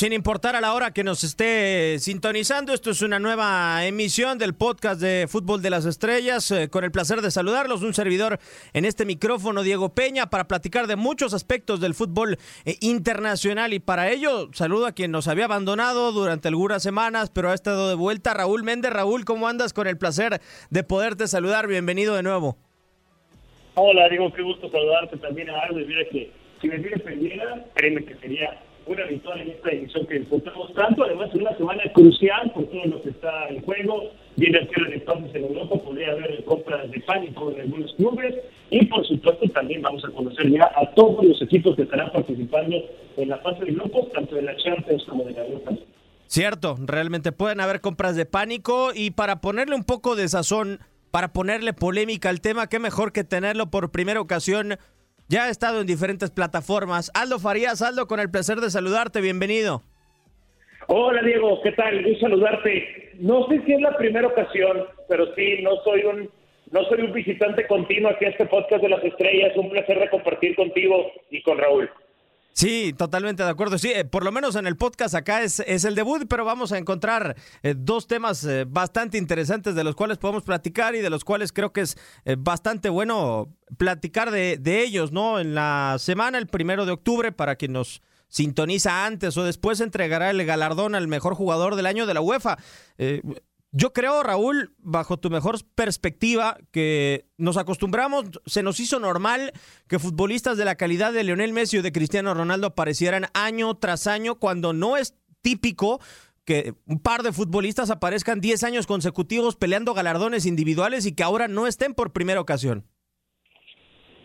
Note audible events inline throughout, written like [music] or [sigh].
Sin importar a la hora que nos esté sintonizando, esto es una nueva emisión del podcast de Fútbol de las Estrellas. Eh, con el placer de saludarlos, un servidor en este micrófono, Diego Peña, para platicar de muchos aspectos del fútbol eh, internacional. Y para ello, saludo a quien nos había abandonado durante algunas semanas, pero ha estado de vuelta, Raúl Méndez. Raúl, ¿cómo andas? Con el placer de poderte saludar. Bienvenido de nuevo. Hola, Diego, qué gusto saludarte también a. Y mira que si me tienes pendiente, créeme que sería una victoria en esta edición que disfrutamos tanto. Además, en una semana crucial por todo lo que está en juego. Viene el cierre de entonces en Europa, podría haber compras de pánico en algunos clubes. Y por supuesto, también vamos a conocer ya a todos los equipos que estarán participando en la fase de grupos, tanto de la Champions como de la Europa. Cierto, realmente pueden haber compras de pánico y para ponerle un poco de sazón, para ponerle polémica al tema, qué mejor que tenerlo por primera ocasión ya ha estado en diferentes plataformas. Aldo Farías, Aldo, con el placer de saludarte, bienvenido. Hola Diego, ¿qué tal? Gusto saludarte. No sé si es la primera ocasión, pero sí, no soy un no soy un visitante continuo aquí a este podcast de las estrellas. Un placer de compartir contigo y con Raúl. Sí, totalmente de acuerdo. Sí, eh, por lo menos en el podcast acá es, es el debut, pero vamos a encontrar eh, dos temas eh, bastante interesantes de los cuales podemos platicar y de los cuales creo que es eh, bastante bueno platicar de, de ellos, ¿no? En la semana, el primero de octubre, para quien nos sintoniza antes o después, entregará el galardón al mejor jugador del año de la UEFA. Yo creo, Raúl, bajo tu mejor perspectiva, que nos acostumbramos, se nos hizo normal que futbolistas de la calidad de Lionel Messi o de Cristiano Ronaldo aparecieran año tras año cuando no es típico que un par de futbolistas aparezcan 10 años consecutivos peleando galardones individuales y que ahora no estén por primera ocasión.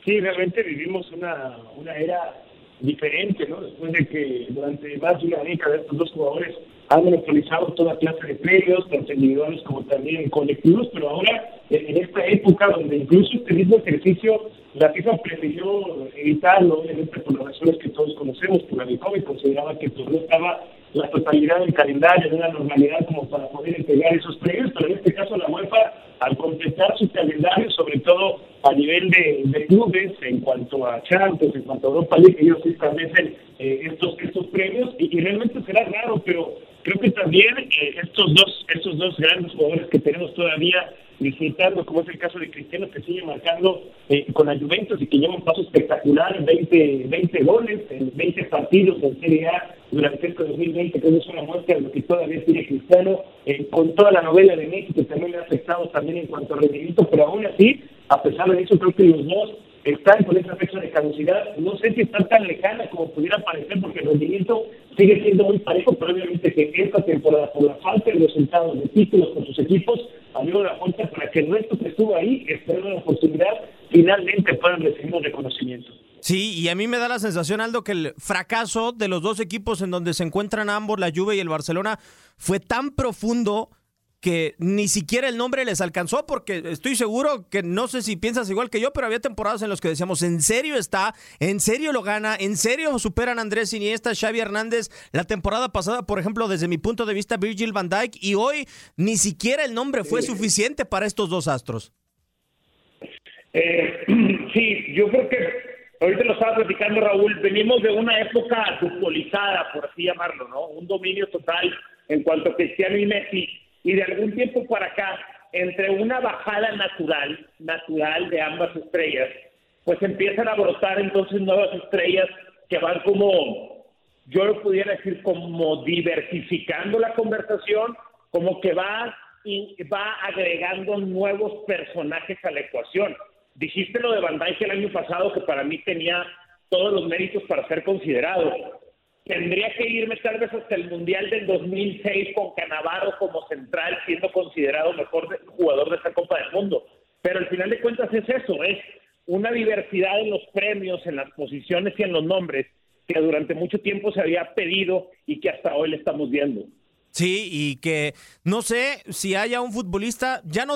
Sí, realmente vivimos una, una era diferente, ¿no? Después de que durante más de una década estos dos jugadores han monopolizado toda clase de premios, tanto individuales como también colectivos, pero ahora, en esta época donde incluso este mismo ejercicio, la FIFA prefirió evitarlo, obviamente por las razones que todos conocemos, por la de COVID, consideraba que pues, no estaba la totalidad del calendario de una normalidad como para poder entregar esos premios, pero en este caso la UEFA al completar su calendario, sobre todo a nivel de, clubes, en cuanto a Champions, en cuanto a Europa League, ellos establecen eh, estos, estos premios y, realmente será raro, pero creo que también eh, estos dos estos dos grandes jugadores que tenemos todavía disfrutando, como es el caso de Cristiano, que sigue marcando eh, con la Juventus y que lleva un paso espectacular, 20, 20 goles en 20 partidos en Serie A durante este 2020, que es una muestra de lo que todavía tiene Cristiano, eh, con toda la novela de México, también le ha afectado también en cuanto a rendimiento, pero aún así, a pesar de eso, creo que los dos están con esa fecha de caducidad. No sé si están tan lejana como pudiera parecer, porque el rendimiento sigue siendo muy parejo, pero obviamente que esta temporada, por la falta de resultados de títulos con sus equipos, abrió la puerta para que el resto que estuvo ahí, esperando la oportunidad, finalmente puedan recibir un reconocimiento. Sí, y a mí me da la sensación, Aldo, que el fracaso de los dos equipos en donde se encuentran ambos, la Juve y el Barcelona, fue tan profundo que ni siquiera el nombre les alcanzó, porque estoy seguro que no sé si piensas igual que yo, pero había temporadas en las que decíamos, ¿en serio está? ¿En serio lo gana? ¿En serio superan a Andrés Iniesta, Xavi Hernández? La temporada pasada, por ejemplo, desde mi punto de vista, Virgil van Dijk, y hoy ni siquiera el nombre fue suficiente para estos dos astros. Eh, [clears throat] sí, yo creo que ahorita lo estaba platicando Raúl, venimos de una época futbolizada, por así llamarlo, ¿no? Un dominio total en cuanto a Cristiano y Messi y de algún tiempo para acá, entre una bajada natural, natural de ambas estrellas, pues empiezan a brotar entonces nuevas estrellas que van como, yo lo pudiera decir, como diversificando la conversación, como que va va agregando nuevos personajes a la ecuación. Dijiste lo de Van Dijk el año pasado que para mí tenía todos los méritos para ser considerado tendría que irme tal vez hasta el Mundial del 2006 con Canavaro como central, siendo considerado mejor jugador de esta Copa del Mundo. Pero al final de cuentas es eso, es una diversidad en los premios, en las posiciones y en los nombres que durante mucho tiempo se había pedido y que hasta hoy le estamos viendo. Sí, y que no sé si haya un futbolista, ya no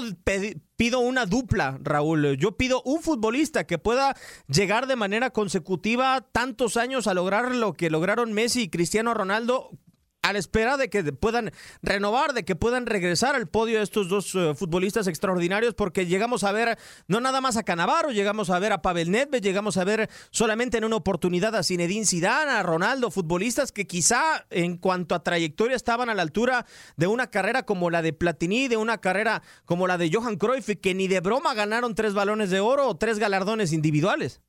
pido una dupla, Raúl, yo pido un futbolista que pueda llegar de manera consecutiva tantos años a lograr lo que lograron Messi y Cristiano Ronaldo a la espera de que puedan renovar, de que puedan regresar al podio estos dos eh, futbolistas extraordinarios, porque llegamos a ver no nada más a Canavaro, llegamos a ver a Pavel Nedved, llegamos a ver solamente en una oportunidad a Zinedine Zidane, a Ronaldo, futbolistas que quizá en cuanto a trayectoria estaban a la altura de una carrera como la de Platini, de una carrera como la de Johan Cruyff, que ni de broma ganaron tres balones de oro o tres galardones individuales.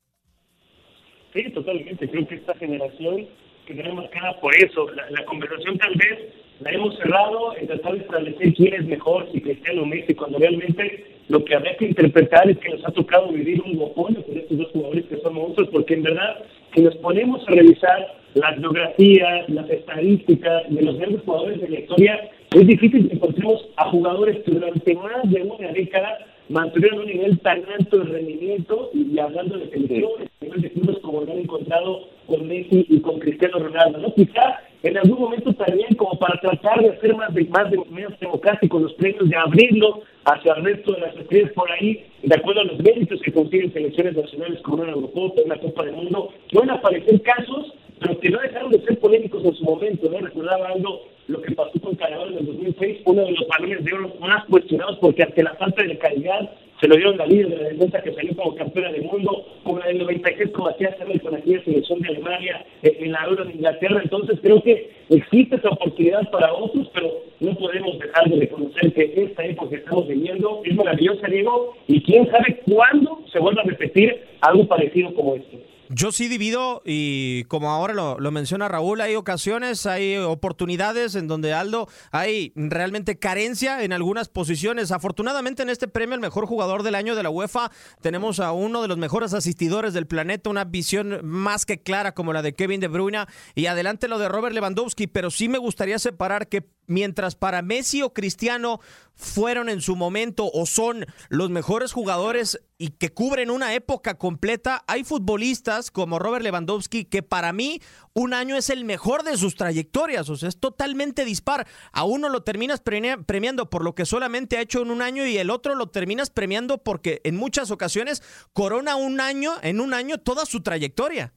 Sí, totalmente. Creo que esta generación que quedó marcada por eso. La, conversación tal vez la hemos cerrado en tratar de establecer quién es mejor, si Cristiano o Messi, cuando realmente lo que habría que interpretar es que nos ha tocado vivir un monopolio con estos dos jugadores que son monstruos, porque en verdad, si nos ponemos a revisar las biografías, las estadísticas de los grandes jugadores de la historia, es difícil que encontremos a jugadores que durante más de una década mantuvieron un nivel tan alto de rendimiento y, hablando de selecciones, de como lo han encontrado con Messi y con Cristiano Ronaldo, ¿no? Quizá en algún momento también como para tratar de hacer más de más de menos democráticos los premios, de abrirlo hacia el resto de las estrellas por ahí, de acuerdo a los méritos que consiguen selecciones nacionales como una Eurocopa, una Copa del Mundo, pueden aparecer casos, pero que no dejaron de ser polémicos en su momento, ¿no? Recordaba algo lo que pasó con Canadá en el 2006, uno de los balones de oro más cuestionados porque ante la falta de calidad se lo dieron la líder de la defensa que salió como campeona del mundo, como la del 96 como hacía hacerlo con aquella selección de Alemania, eh, en la Euro de Inglaterra. Entonces creo que existe esa oportunidad para otros, pero no podemos dejar de reconocer que esta época que estamos viviendo es maravillosa, Diego, y quién sabe cuándo se vuelva a repetir algo parecido como esto. Yo sí divido y como ahora lo, menciona Raúl, hay ocasiones, hay oportunidades en donde Aldo hay realmente carencia en algunas posiciones. Afortunadamente en este premio el mejor jugador del año de la UEFA tenemos a uno de los mejores asistidores del planeta, una visión más que clara como la de Kevin De Bruyne y adelante lo de Robert Lewandowski, pero sí me gustaría separar que mientras para Messi o Cristiano fueron en su momento o son los mejores jugadores y que cubren una época completa, hay futbolistas como Robert Lewandowski que para mí un año es el mejor de sus trayectorias, o sea, es totalmente dispar. A uno lo terminas premiando por lo que solamente ha hecho en un año y el otro lo terminas premiando porque en muchas ocasiones corona un año, en un año toda su trayectoria.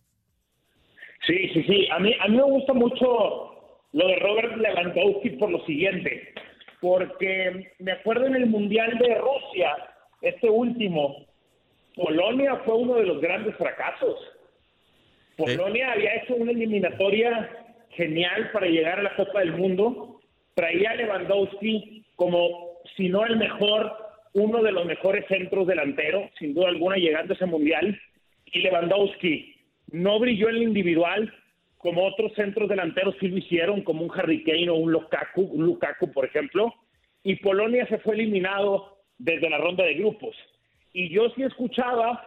Sí, sí, sí. A mí, a mí me gusta mucho lo de Robert Lewandowski por lo siguiente. porque me acuerdo en el Mundial de Rusia, este último, Polonia fue uno de los grandes fracasos. Polonia había hecho una eliminatoria genial para llegar a la Copa del Mundo. Traía a Lewandowski como, si no el mejor, uno de los mejores centros delanteros, sin duda alguna, llegando a ese mundial. Y Lewandowski no brilló en el individual como otros centros delanteros sí lo hicieron, como un Harry Kane o un Lukaku, un Lukaku, por ejemplo. Y Polonia se fue eliminado desde la ronda de grupos. Y yo sí escuchaba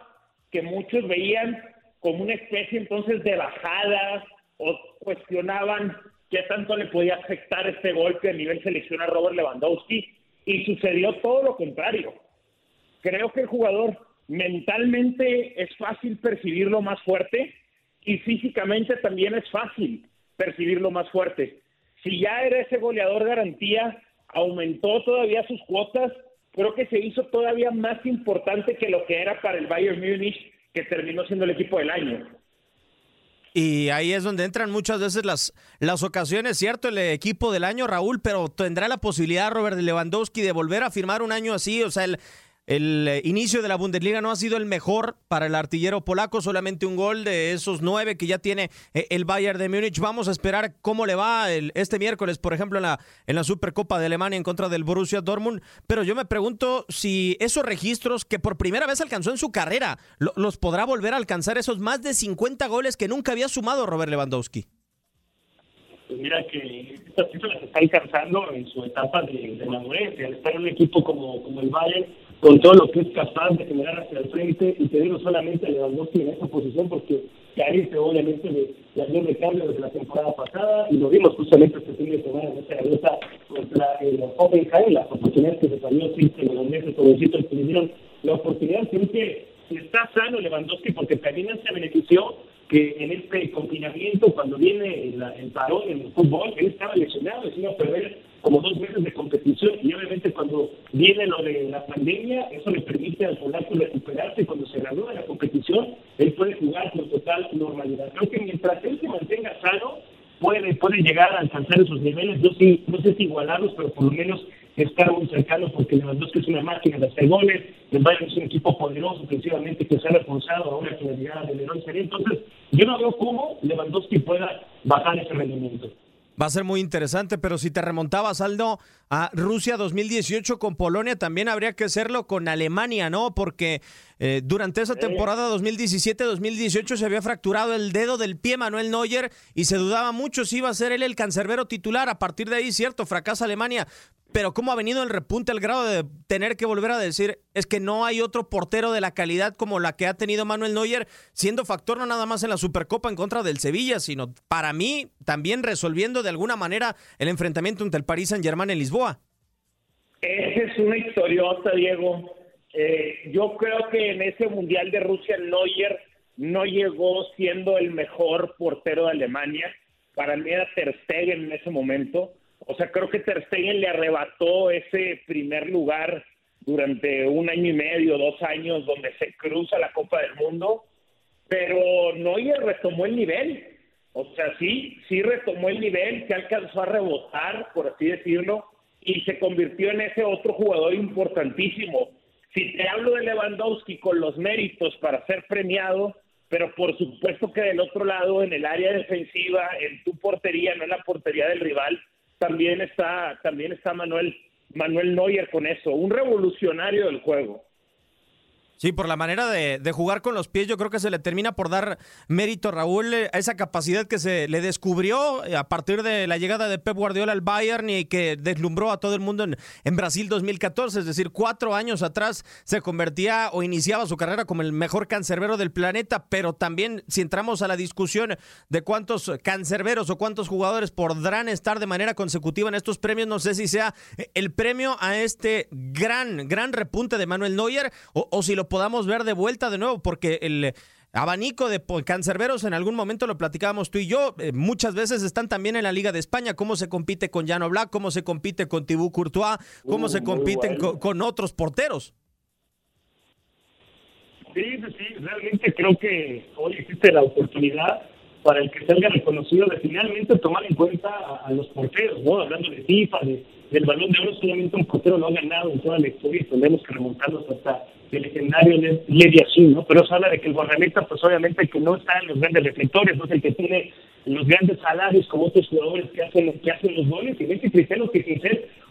que muchos veían como una especie entonces de bajada o cuestionaban qué tanto le podía afectar este golpe a nivel selección a Robert Lewandowski y sucedió todo lo contrario. Creo que el jugador mentalmente es fácil percibirlo más fuerte y físicamente también es fácil percibirlo más fuerte. Si ya era ese goleador garantía, aumentó todavía sus cuotas, creo que se hizo todavía más importante que lo que era para el Bayern Múnich, que terminó siendo el equipo del año. Y ahí es donde entran muchas veces las, las ocasiones, ¿cierto? El equipo del año, Raúl, pero tendrá la posibilidad, Robert Lewandowski, de volver a firmar un año así. O sea, el, el eh, inicio de la Bundesliga no ha sido el mejor para el artillero polaco, solamente un gol de esos nueve que ya tiene eh, el Bayern de Múnich. Vamos a esperar cómo le va este miércoles, por ejemplo, en la, en la Supercopa de Alemania en contra del Borussia Dortmund. Pero yo me pregunto si esos registros que por primera vez alcanzó en su carrera, los podrá volver a alcanzar esos más de 50 goles que nunca había sumado Robert Lewandowski. Pues mira que estas cifras está alcanzando en su etapa de, de madurez, estar en un equipo como, como el Bayern con todo lo que es capaz de generar hacia el frente y te digo solamente a Lewandowski en esa posición porque carece obviamente de, de de cambio desde la temporada pasada y lo vimos justamente este fin de semana en esa derrota contra el Hoffenheim, las oportunidades que se salió siempre los holandeses jovencitos que dieron la oportunidad, que está sano Lewandowski porque también se benefició que en este confinamiento, cuando viene el, el parón en el fútbol, él estaba lesionado, se iba a perder como dos meses de competición y obviamente cuando viene lo de la pandemia, eso le permite al polaco recuperarse cuando se gradúa la competición, él puede jugar con total normalidad. Creo que mientras él se mantenga sano, puede, puede llegar a alcanzar esos niveles, yo sí, no sé si igualarlos, pero por lo menos estar muy cercano porque Lewandowski es una máquina de hacer goles, el Bayern es un equipo poderoso ofensivamente que se ha reforzado ahora con la llegada de Leroy Sería. Entonces, yo no veo cómo Lewandowski pueda bajar ese rendimiento. Va a ser muy interesante, pero si te remontabas, Aldo, a Rusia 2018 con Polonia, también habría que hacerlo con Alemania, ¿no? Porque eh, durante esa temporada 2017-2018 se había fracturado el dedo del pie Manuel Neuer y se dudaba mucho si iba a ser él el cancerbero titular. A partir de ahí, cierto, fracasa Alemania pero cómo ha venido el repunte al grado de tener que volver a decir es que no hay otro portero de la calidad como la que ha tenido Manuel Neuer, siendo factor no nada más en la Supercopa en contra del Sevilla, sino para mí también resolviendo de alguna manera el enfrentamiento entre el Paris Saint-Germain en Lisboa. Esa es una historiota, Diego. Eh, yo creo que en ese Mundial de Rusia Neuer no llegó siendo el mejor portero de Alemania. Para mí era Ter en ese momento o sea, creo que Ter Stegen le arrebató ese primer lugar durante un año y medio, dos años, donde se cruza la Copa del Mundo, pero Neuer retomó el nivel. O sea, sí, sí retomó el nivel, se alcanzó a rebotar, por así decirlo, y se convirtió en ese otro jugador importantísimo. Si te hablo de Lewandowski con los méritos para ser premiado, pero por supuesto que del otro lado, en el área defensiva, en tu portería, no en la portería del rival, también está, también está Manuel, Manuel Neuer con eso, un revolucionario del juego. Sí, por la manera de, jugar con los pies, yo creo que se le termina por dar mérito a Raúl eh, a esa capacidad que se le descubrió eh, a partir de la llegada de Pep Guardiola al Bayern y que deslumbró a todo el mundo en, en Brasil 2014. Es decir, cuatro años atrás se convertía o iniciaba su carrera como el mejor cancerbero del planeta, pero también si entramos a la discusión de cuántos cancerberos o cuántos jugadores podrán estar de manera consecutiva en estos premios, no sé si sea el premio a este gran, gran repunte de Manuel Neuer o si lo podamos ver de vuelta de nuevo, porque el abanico de cancerberos en algún momento lo platicábamos tú y yo, eh, muchas veces están también en la Liga de España, cómo se compite con Llano Black, cómo se compite con Tibú Courtois, cómo se compiten con, otros porteros. Sí, sí, realmente creo que hoy existe la oportunidad para el que salga reconocido de finalmente tomar en cuenta a, los porteros, ¿no? Hablando de FIFA, del balón de oro, solamente un portero lo ha ganado en toda la historia y tendremos que remontarnos hasta el legendario Lady así, ¿no? Pero eso habla de que el guardameta, pues obviamente que no está en los grandes reflectores, no es el que tiene los grandes salarios como otros jugadores que hacen, que hacen los goles, y ese Cristiano que sin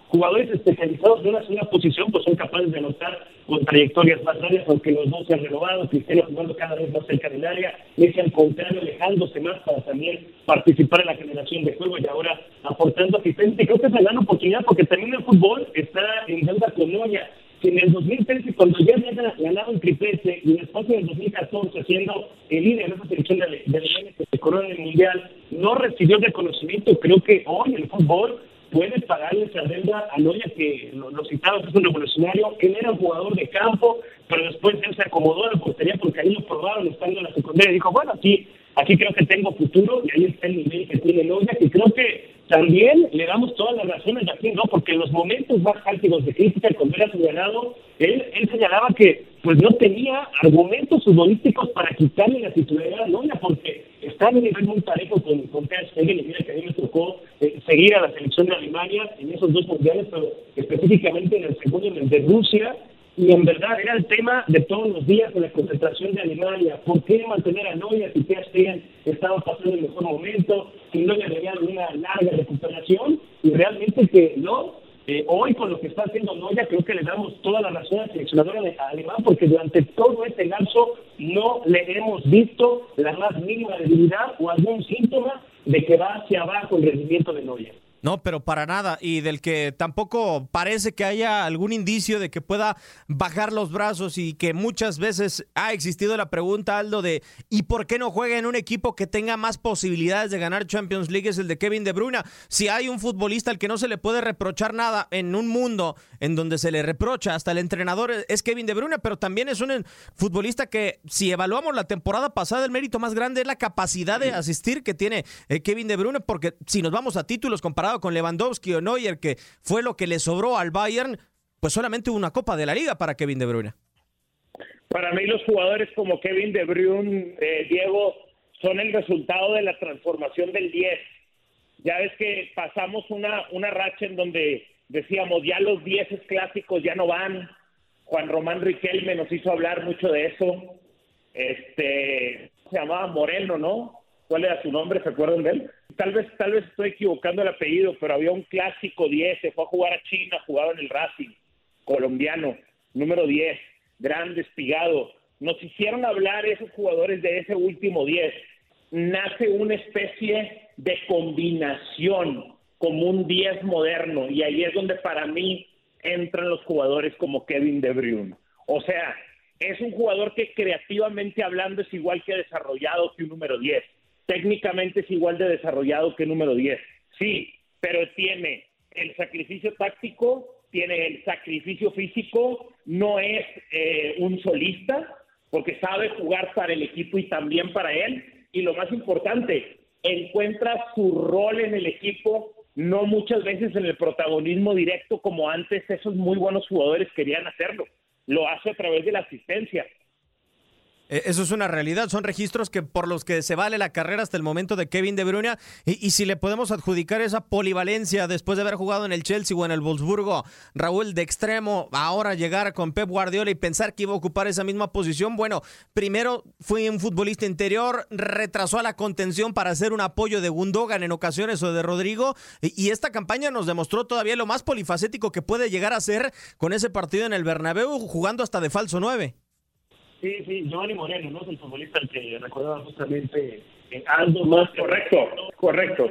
jugadores especializados de una sola posición, pues son capaces de anotar con trayectorias más largas, aunque los dos se han renovado, Cristiano jugando cada vez más cerca del área, Messi al contrario alejándose más para también participar en la generación de juego y ahora aportando asistencia. Creo que es la gran oportunidad porque también el fútbol está en deuda con Noya que en el 2013, cuando ya había ganado el triplete, y después en el 2014, siendo el líder de esa selección de, de, que se corona en el Mundial, no recibió reconocimiento. Creo que hoy el fútbol puede pagarle esa deuda a Noya, que lo, lo citaba, es un revolucionario. Él era un jugador de campo, pero después él se acomodó a la portería porque ahí lo probaron estando en la secundaria. Y dijo, bueno, aquí, aquí creo que tengo futuro, y ahí está el nivel que tiene Noya, que creo que también le damos todas las razones aquí, ¿no? Porque en los momentos más álgidos de crítica, cuando era señalado, él, él señalaba que pues no tenía argumentos futbolísticos para quitarle la titularidad a Noya, porque está en un nivel muy parejo con, con Ter Stegen, y mira que a mí me tocó eh, seguir a la selección de Alemania en esos dos mundiales, pero específicamente en el segundo, en el de Rusia, y en verdad era el tema de todos los días de la concentración de Alemania. ¿Por qué mantener a Neuer si Ter Stegen estaba pasando el mejor momento? Si Neuer venía de una larga recuperación y realmente que no. Eh, hoy con lo que está haciendo Neuer creo que le damos toda la razón al seleccionador alemán porque durante todo este lapso no le hemos visto la más mínima debilidad o algún síntoma de que va hacia abajo el rendimiento de Neuer. No, pero para nada. Y del que tampoco parece que haya algún indicio de que pueda bajar los brazos y que muchas veces ha existido la pregunta, Aldo, de ¿y por qué no juega en un equipo que tenga más posibilidades de ganar Champions League? Es el de Kevin De Bruyne. Si hay un futbolista al que no se le puede reprochar nada en un mundo en donde se le reprocha hasta el entrenador es Kevin De Bruyne, pero también es un futbolista que si evaluamos la temporada pasada, el mérito más grande es la capacidad de asistir que tiene eh, Kevin De Bruyne, porque si nos vamos a títulos comparados con Lewandowski o Neuer, que fue lo que le sobró al Bayern, pues solamente una Copa de la Liga para Kevin De Bruyne. Para mí los jugadores como Kevin De Bruyne, eh, Diego, son el resultado de la transformación del 10. Ya ves que pasamos una, una racha en donde decíamos, ya los 10 clásicos ya no van. Juan Román Riquelme nos hizo hablar mucho de eso. Este, se llamaba Moreno, ¿no? ¿Cuál era su nombre? ¿Se acuerdan de él? Tal vez, tal vez estoy equivocando el apellido, pero había un clásico 10, se fue a jugar a China, jugaba en el Racing, colombiano, número 10, grande, espigado. Nos hicieron hablar esos jugadores de ese último 10. Nace una especie de combinación como un 10 moderno y ahí es donde para mí entran los jugadores como Kevin De Bruyne. O sea, es un jugador que creativamente hablando es igual que desarrollado que un número 10 técnicamente es igual de desarrollado que número 10. Sí, pero tiene el sacrificio táctico, tiene el sacrificio físico, no es eh, un solista, porque sabe jugar para el equipo y también para él. Y lo más importante, encuentra su rol en el equipo, no muchas veces en el protagonismo directo como antes esos muy buenos jugadores querían hacerlo. Lo hace a través de la asistencia, eso es una realidad, son registros que por los que se vale la carrera hasta el momento de Kevin De Bruyne y, si le podemos adjudicar esa polivalencia después de haber jugado en el Chelsea o en el Wolfsburgo, Raúl de extremo, ahora llegar con Pep Guardiola y pensar que iba a ocupar esa misma posición, bueno, primero fue un futbolista interior, retrasó a la contención para hacer un apoyo de Gundogan en ocasiones o de Rodrigo y, esta campaña nos demostró todavía lo más polifacético que puede llegar a ser con ese partido en el Bernabéu jugando hasta de falso 9. Sí, sí, Giovanni Moreno, ¿no? Es el futbolista al que recordaba justamente eh, Aldo más. Correcto, correcto.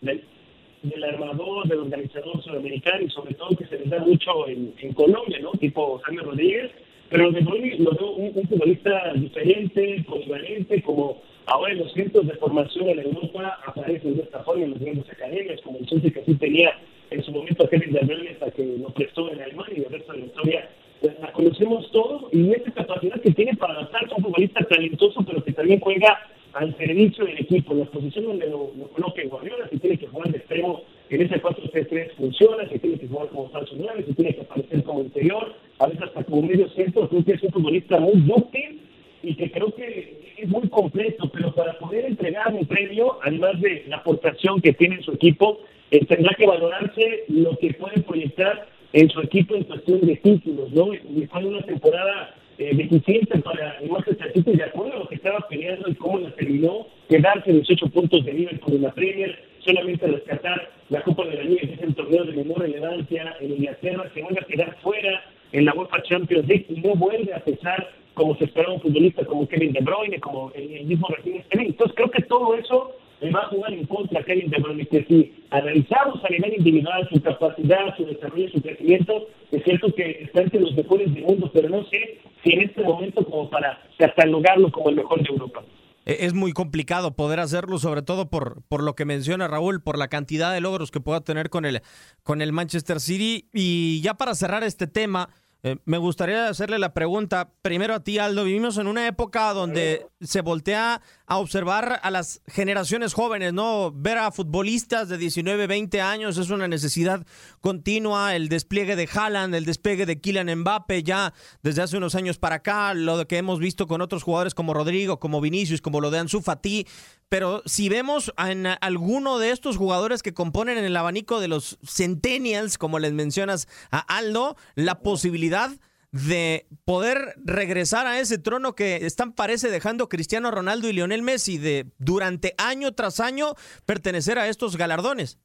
Del, armador, del organizador sudamericano y sobre todo que se les da mucho en, Colombia, ¿no? Tipo Jaime Rodríguez. Pero de lo veo un, un, futbolista diferente, polivalente, como ahora en los centros de formación en Europa aparecen de esta forma en las grandes academias, como el Chelsea que sí tenía en su momento Kevin De hasta que lo prestó en Alemania y el resto de la historia la conocemos todos y esa capacidad que tiene para adaptarse a un futbolista talentoso, pero que también juega al servicio del equipo. La posición donde lo, lo coloque Guardiola, si tiene que jugar de extremo en ese 4-3-3 funciona, si tiene que jugar como falso 9, si tiene que aparecer como interior, a veces hasta como medio centro, creo que es un futbolista muy útil y que creo que es muy completo, pero para poder entregar un premio, además de la aportación que tiene su equipo, eh, tendrá que valorarse lo que puede proyectar en su equipo en cuestión de títulos, ¿no? Y fue una temporada eh, deficiente para el Manchester City, de acuerdo a lo que estaba peleando y cómo la terminó, quedarse 18 puntos de nivel con la Premier, solamente rescatar la Copa de la Liga, que es el torneo de menor relevancia en Inglaterra, se vuelve a quedar fuera en la UEFA Champions League y no vuelve a pesar como se esperaba un futbolista como Kevin De Bruyne, como el, mismo Rafinha Entonces creo que todo eso va a jugar en contra a Kevin De que si analizamos a nivel individual su capacidad, su desarrollo, su crecimiento, es cierto que está entre los mejores del mundo, pero no sé si en este momento como para catalogarlo como el mejor de Europa e, es muy complicado poder hacerlo, sobre todo por, por lo que menciona Raúl, por la cantidad de logros que pueda tener con el, con el Manchester City. Y ya para cerrar este tema, eh, me gustaría hacerle la pregunta primero a ti, Aldo. Vivimos en una época donde se voltea a observar a las generaciones jóvenes, ¿no? Ver a futbolistas de 19, 20 años es una necesidad continua. El despliegue de Haaland, el despliegue de Kylian Mbappe, ya desde hace unos años para acá, lo que hemos visto con otros jugadores como Rodrigo, como Vinicius, como lo de Ansu Fati. Pero si vemos en alguno de estos jugadores que componen el abanico de los Centennials, como les mencionas a Aldo, la posibilidad de poder regresar a ese trono que están parece dejando Cristiano Ronaldo y Lionel Messi de durante año tras año pertenecer a estos galardones.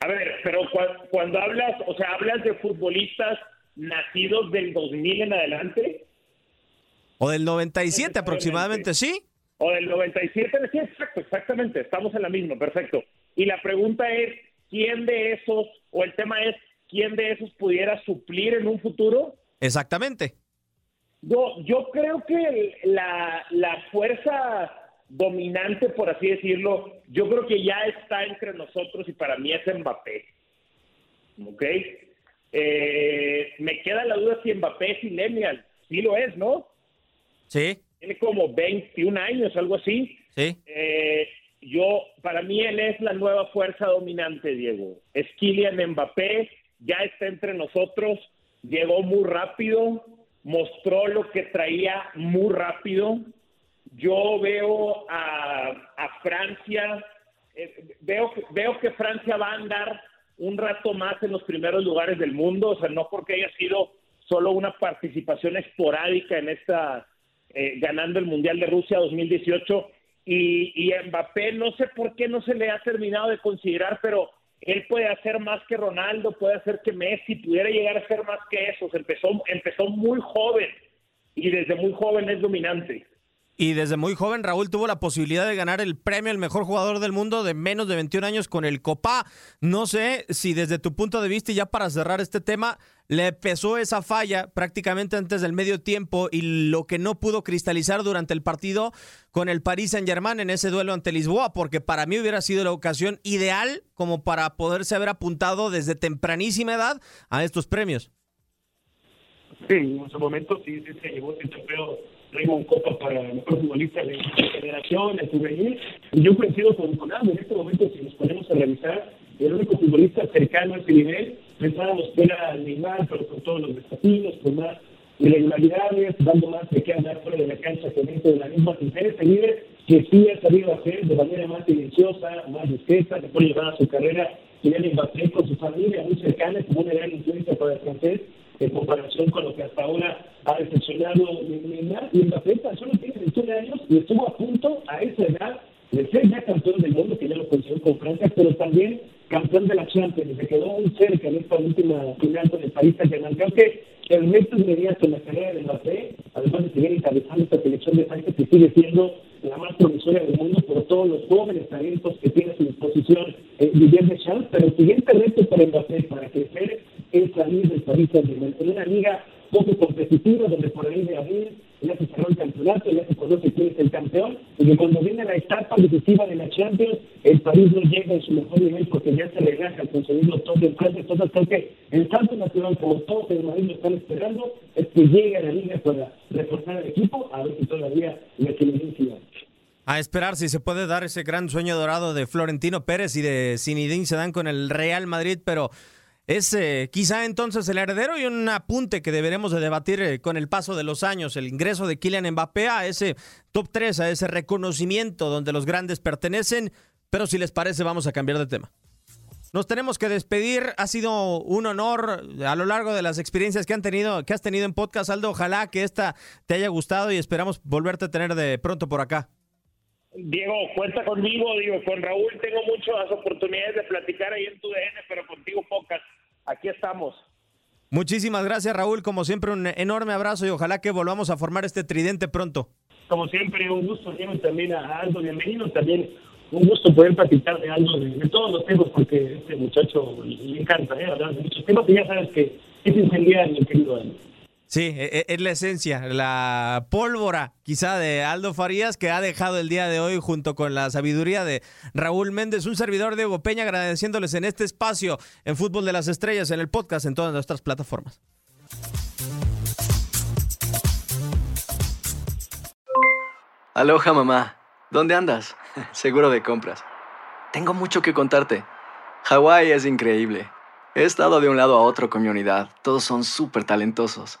A ver, pero cuando, hablas, o sea, hablas de futbolistas nacidos del 2000 en adelante. O del 97 aproximadamente, ¿sí? O del 97, sí, exacto, exactamente, estamos en la misma, perfecto. Y la pregunta es, ¿quién de esos, o el tema es, ¿quién de esos pudiera suplir en un futuro? Exactamente. Yo, yo creo que la, la fuerza dominante, por así decirlo, yo creo que ya está entre nosotros y para mí es Mbappé. ¿Ok? Eh, me queda la duda si Mbappé es millennial. Sí lo es, ¿no? Sí tiene como 21 años, algo así. Sí. Eh, yo, para mí él es la nueva fuerza dominante, Diego. Es Kylian Mbappé, ya está entre nosotros, llegó muy rápido, mostró lo que traía muy rápido. Yo veo a, Francia, eh, veo, veo que Francia va a andar un rato más en los primeros lugares del mundo, o sea, no porque haya sido solo una participación esporádica en esta eh, ganando el Mundial de Rusia 2018 y, y Mbappé no sé por qué no se le ha terminado de considerar, pero él puede hacer más que Ronaldo, puede hacer que Messi, pudiera llegar a ser más que eso. Empezó, empezó muy joven y desde muy joven es dominante. Y desde muy joven Raúl tuvo la posibilidad de ganar el premio al mejor jugador del mundo de menos de 21 años con el Copa. No sé si desde tu punto de vista y ya para cerrar este tema, le pesó esa falla prácticamente antes del medio tiempo y lo que no pudo cristalizar durante el partido con el Paris Saint-Germain en ese duelo ante Lisboa, porque para mí hubiera sido la ocasión ideal como para poderse haber apuntado desde tempranísima edad a estos premios. Sí, en su momento sí, se llevó ese trofeo Raymond Copa para mejor futbolista de la generación, el juvenil. Y yo coincido con, con En este momento, si nos ponemos a revisar, el único futbolista cercano a ese nivel, pensábamos que era Neymar, pero con todos los desafíos, con más irregularidades, dando más de qué andar fuera de la cancha que dentro de la misma ese líder que sí ha sabido hacer de manera más silenciosa, más discreta, que puede llevar a su carrera y Mbappé con su familia muy cercana, como una gran influencia para el francés, en comparación con lo que hasta ahora ha decepcionado Neymar. Y Mbappé tan solo tiene 21 años y estuvo a punto a esa edad de ser ya campeón del mundo, que ya lo consiguió con Francia, pero también campeón de la Champions. Se quedó muy cerca en esta última final con el Paris Saint-Germain. Creo que el resto inmediato en la carrera de Mbappé, además de seguir encabezando esta selección de Francia, que sigue siendo la más promisoria del mundo por todos los jóvenes talentos que tiene a su disposición eh, Guillermo Deschamps, pero el siguiente reto para Mbappé, para crecer, es salir del Saint-Germain. En una liga poco competitiva, donde por ahí de abril ya se cerró el campeonato, ya se conoce quién es el campeón, y que cuando viene la etapa decisiva de la Champions, el París no llega en su mejor nivel porque ya se gasta al conseguirlo todo en Francia. Entonces creo que el salto nacional, como todos en Madrid lo están esperando, es que llegue a la liga para reforzar el equipo, a ver si todavía le tiene a esperar si se puede dar ese gran sueño dorado de Florentino Pérez y de Zinedine Zidane con el Real Madrid, pero es eh, quizá entonces el heredero y un apunte que deberemos de debatir eh, con el paso de los años, el ingreso de Kylian Mbappé a ese top 3, a ese reconocimiento donde los grandes pertenecen, pero si les parece vamos a cambiar de tema. Nos tenemos que despedir. Ha sido un honor a lo largo de las experiencias que han tenido, que has tenido en podcast, Aldo. Ojalá que esta te haya gustado y esperamos volverte a tener de pronto por acá. Diego, cuenta conmigo, digo, con Raúl tengo muchas oportunidades de platicar ahí en tu DN, pero contigo pocas. Aquí estamos. Muchísimas gracias, Raúl. Como siempre, un enorme abrazo y ojalá que volvamos a formar este tridente pronto. Como siempre, un gusto, también a Aldo. Bienvenido también un gusto poder platicar de algo de, todos los temas, porque este muchacho le encanta ¿eh? hablar de muchos temas y ya sabes que es incendiario, mi querido Aldo. Sí, e, e, es la esencia, la pólvora quizá de Aldo Farías que ha dejado el día de hoy junto con la sabiduría de Raúl Méndez, un servidor de Hugo Peña, agradeciéndoles en este espacio en Fútbol de las Estrellas, en el podcast, en todas nuestras plataformas. Aloha mamá, ¿dónde andas? [laughs] Seguro de compras. Tengo mucho que contarte. Hawái es increíble. He estado de un lado a otro con mi unidad. Todos son súper talentosos.